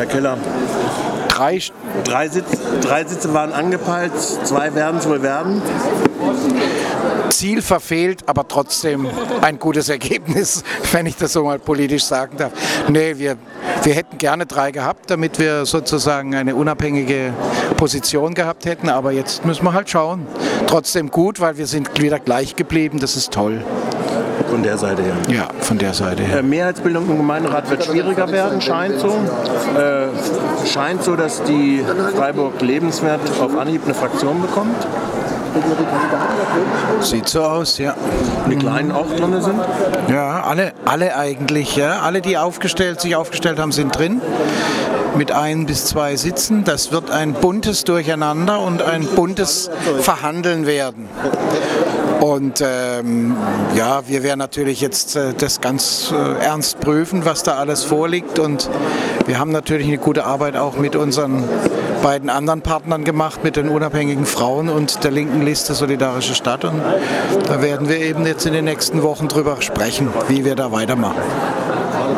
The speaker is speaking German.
Herr Keller. Drei, Drei, Sitz, drei Sitze waren angepeilt, zwei werden es wohl werden. Ziel verfehlt, aber trotzdem ein gutes Ergebnis, wenn ich das so mal politisch sagen darf. Nee, wir, wir hätten gerne drei gehabt, damit wir sozusagen eine unabhängige Position gehabt hätten, aber jetzt müssen wir halt schauen. Trotzdem gut, weil wir sind wieder gleich geblieben, das ist toll. Von der Seite her. Ja, von der Seite her. Äh, Mehrheitsbildung im Gemeinderat wird schwieriger werden, scheint so. Äh, scheint so, dass die Freiburg lebenswert auf Anhieb eine Fraktion bekommt. Sieht so aus, ja. Die Kleinen auch drin sind. Ja, alle, alle eigentlich, ja. Alle, die aufgestellt, sich aufgestellt haben, sind drin. Mit ein bis zwei Sitzen. Das wird ein buntes Durcheinander und ein buntes Verhandeln werden. Und ähm, ja, wir werden natürlich jetzt äh, das ganz äh, ernst prüfen, was da alles vorliegt. Und wir haben natürlich eine gute Arbeit auch mit unseren beiden anderen Partnern gemacht, mit den unabhängigen Frauen und der linken Liste Solidarische Stadt. Und da werden wir eben jetzt in den nächsten Wochen drüber sprechen, wir da weitermachen.